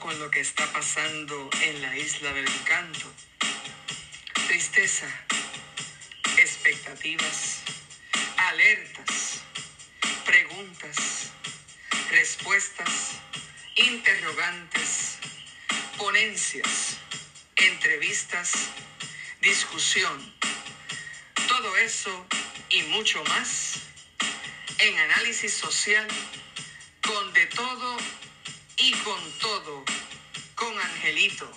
con lo que está pasando en la isla del encanto. Tristeza, expectativas, alertas, preguntas, respuestas, interrogantes, ponencias, entrevistas, discusión. Todo eso y mucho más en análisis social con de todo y con todo con Angelito.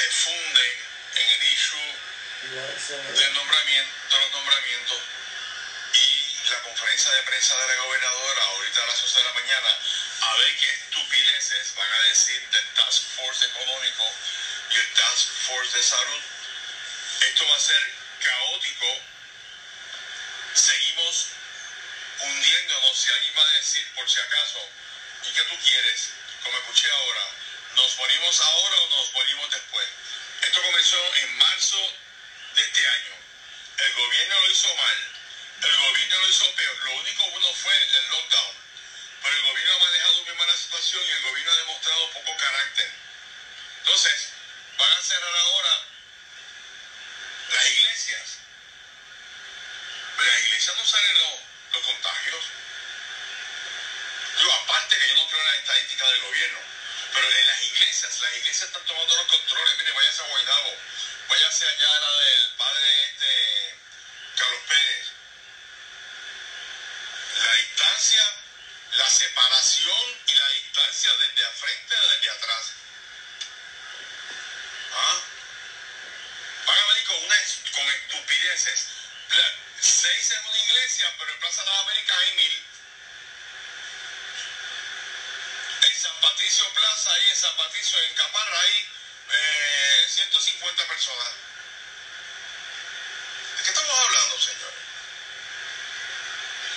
Se funde en el issue del nombramiento, de los nombramientos y la conferencia de prensa de la gobernadora ahorita a las 11 de la mañana a ver qué estupideces van a decir del Task Force económico y el Task Force de salud. Esto va a ser caótico. Seguimos hundiéndonos. Si alguien va a decir, por si acaso, ¿y qué tú quieres? Como escuché ahora, ¿nos morimos ahora o nos morimos después? Esto comenzó en marzo de este año. El gobierno lo hizo mal. El gobierno lo hizo peor. Lo único bueno fue el lockdown. Pero el gobierno ha manejado muy mal la situación y el gobierno ha demostrado poco carácter. Entonces, van a cerrar ahora las iglesias. Pero las iglesias no salen los, los contagios. Yo, aparte que yo no creo en las estadísticas del gobierno, pero en las iglesias, las iglesias están tomando los controles. Mire, váyase a Guaynabo, váyase allá a la del padre este, Carlos Pérez. La distancia, la separación y la distancia desde en Caparra, hay eh, 150 personas. ¿De qué estamos hablando, señores?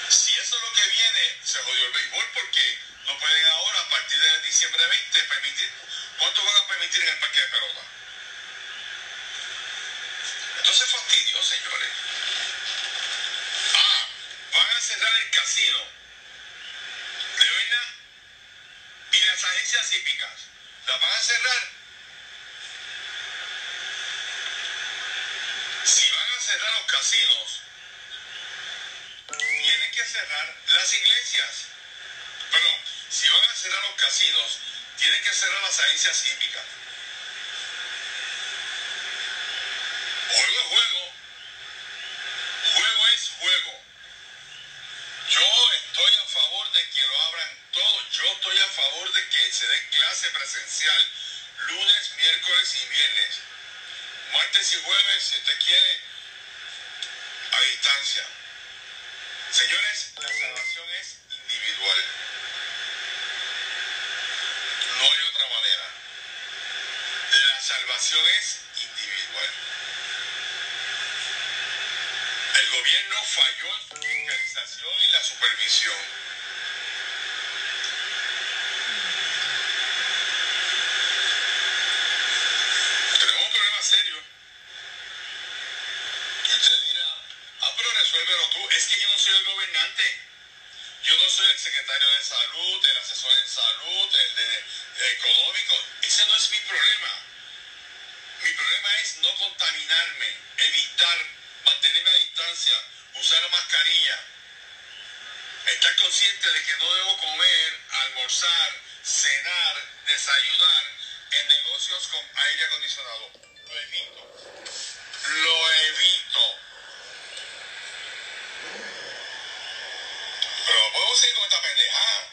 Si eso es lo que viene, se jodió el béisbol porque no pueden ahora, a partir de diciembre 20, permitir. ¿Cuánto van a permitir en el parque de pelota? Entonces fastidio, señores. Ah, van a cerrar el casino. ¿De verdad? Y las agencias hípicas. ¿Las van a cerrar? Si van a cerrar los casinos, tienen que cerrar las iglesias. Perdón, si van a cerrar los casinos, tienen que cerrar las agencias hípicas. Juego es juego. Juego es juego. Yo estoy a favor de que lo abran todo. Yo estoy a favor de que se dé clase presencial lunes, miércoles y viernes. Martes y jueves, si usted quiere, a distancia. Señores, la salvación es individual. No hay otra manera. La salvación es individual. El gobierno falló en su fiscalización y la supervisión. almorzar, cenar, desayunar en negocios con aire acondicionado. Lo evito. Lo evito. Pero no podemos seguir con esta pendejada.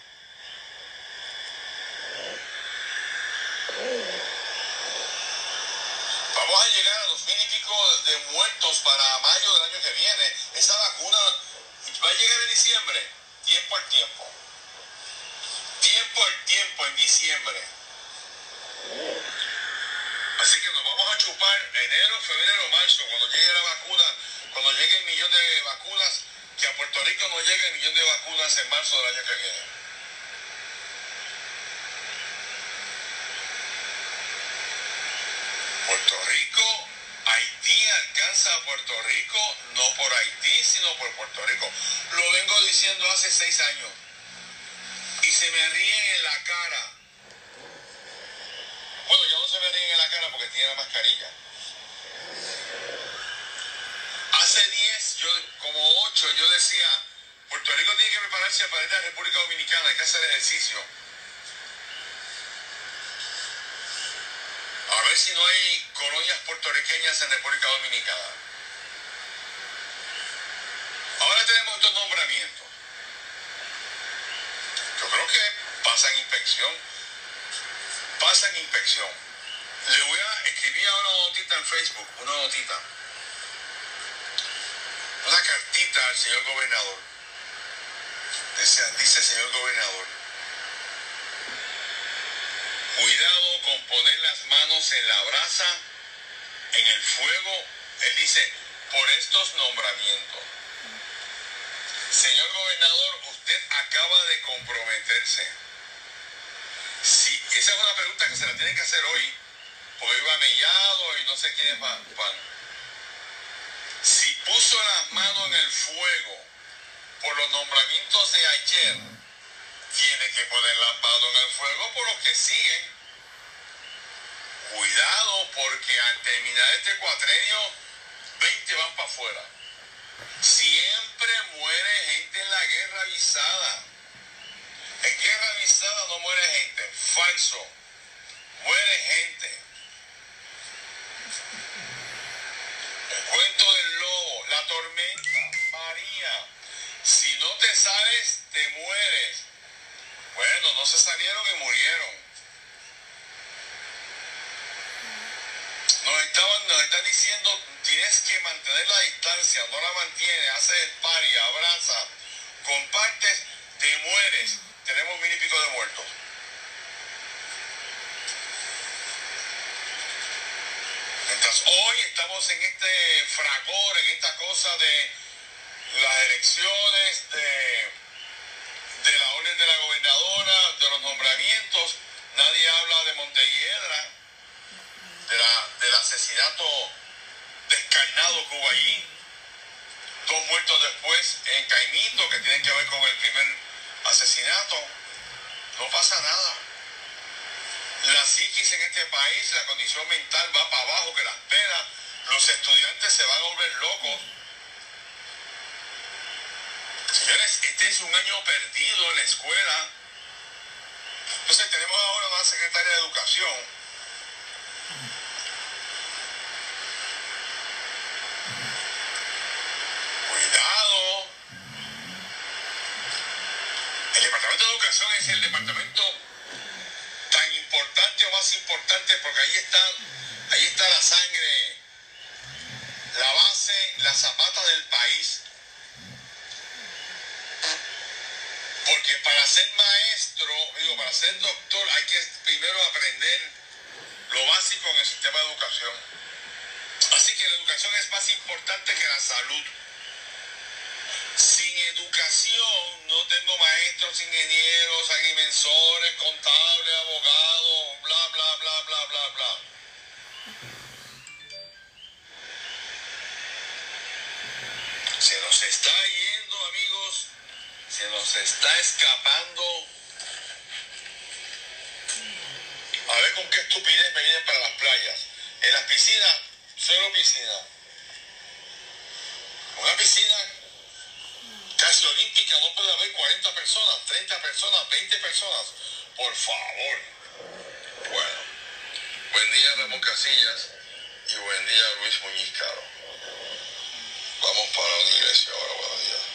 Vamos a llegar a dos mil y pico de muertos para mayo del año que viene. Esa vacuna va a llegar en diciembre, tiempo al tiempo. Tiempo al tiempo en diciembre. Así que nos vamos a chupar enero, febrero, marzo, cuando llegue la vacuna, cuando llegue el millón de vacunas, que a Puerto Rico no llegue el millón de vacunas en marzo del año que viene. Puerto Rico, Haití alcanza a Puerto Rico, no por Haití, sino por Puerto Rico. Lo vengo diciendo hace seis años. Se me ríen en la cara. Bueno, ya no se me ríen en la cara porque tiene la mascarilla. Hace diez, yo, como ocho, yo decía, Puerto Rico tiene que prepararse para ir a la República Dominicana, hay que hacer ejercicio. A ver si no hay colonias puertorriqueñas en República Dominicana. Ahora tenemos estos nombramientos. Yo creo que pasan inspección. Pasan inspección. Le voy a escribir ahora una notita en Facebook, una notita. Una cartita al señor gobernador. Dice, dice señor gobernador. Cuidado con poner las manos en la brasa, en el fuego. Él dice, por estos nombramientos. Señor gobernador, usted acaba de comprometerse. Si, esa es una pregunta que se la tienen que hacer hoy, porque iba mellado y no sé quién es van. Si puso las manos en el fuego por los nombramientos de ayer, tiene que poner las manos en el fuego por los que siguen. Cuidado porque al terminar este cuatrenio, 20 van para afuera. Siempre muere gente en la guerra avisada. En guerra avisada no muere gente. Falso. Muere gente. El cuento del lobo, la tormenta, María. Si no te sales, te mueres. Bueno, no se salieron y murieron. Nos, estaban, están diciendo, tienes que mantener la distancia, no la mantienes, haces el pari, abraza, compartes, te mueres. Tenemos mil y pico de muertos. Entonces, hoy estamos en este fragor, en esta cosa de las elecciones, de, de la orden de la gobernadora, de los nombramientos. Nadie habla de Montelledra, de la, del asesinato descarnado que. Dos muertos después en Caimito, que tienen que ver con el primer asesinato. No pasa nada. La psiquis en este país, la condición mental va para abajo que las penas. Los estudiantes se van a volver locos. Señores, este es un año perdido en la escuela. Entonces tenemos ahora una secretaria de educación Cuidado. El Departamento de Educación es el departamento tan importante o más importante porque ahí están, ahí está la sangre, la base, la zapata del país. Porque para ser maestro, digo, para ser doctor hay que primero aprender lo básico en el sistema de educación. Así que la educación es más importante que la salud. No tengo maestros, ingenieros, agrimensores, contables, abogados, bla, bla, bla, bla, bla, bla. Se nos está yendo, amigos, se nos está escapando. A ver con qué estupidez me vienen para las playas. En las piscinas, cero piscina. Una piscina olímpica no puede haber 40 personas, 30 personas, 20 personas. Por favor. Bueno. Buen día Ramón Casillas y buen día Luis Muñiz Caro. Vamos para una iglesia ahora, buenos días.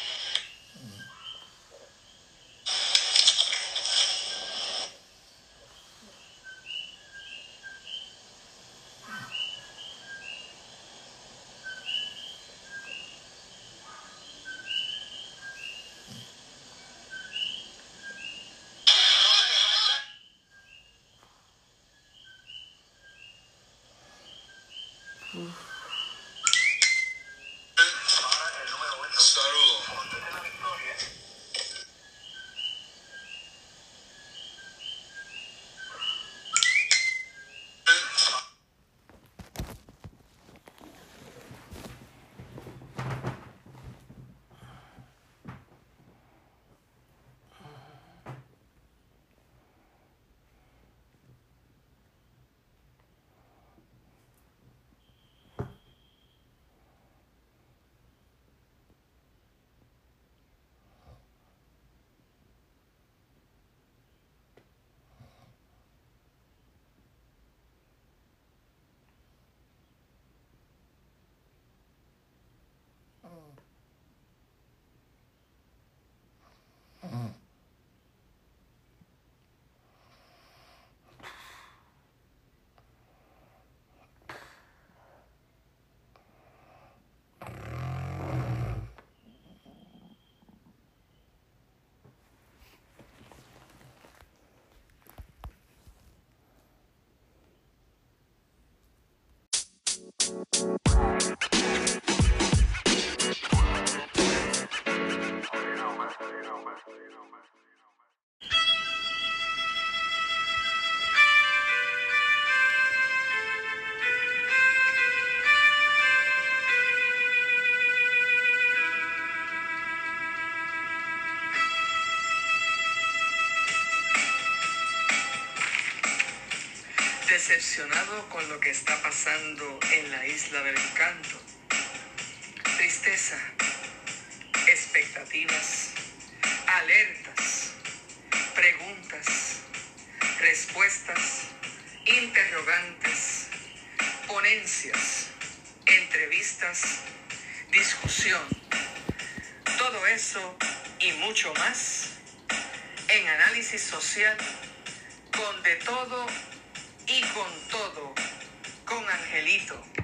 Decepcionado con lo que está pasando en la isla del encanto. Tristeza, expectativas, alertas, preguntas, respuestas, interrogantes, ponencias, entrevistas, discusión. Todo eso y mucho más en análisis social con de todo y con todo, con Angelito.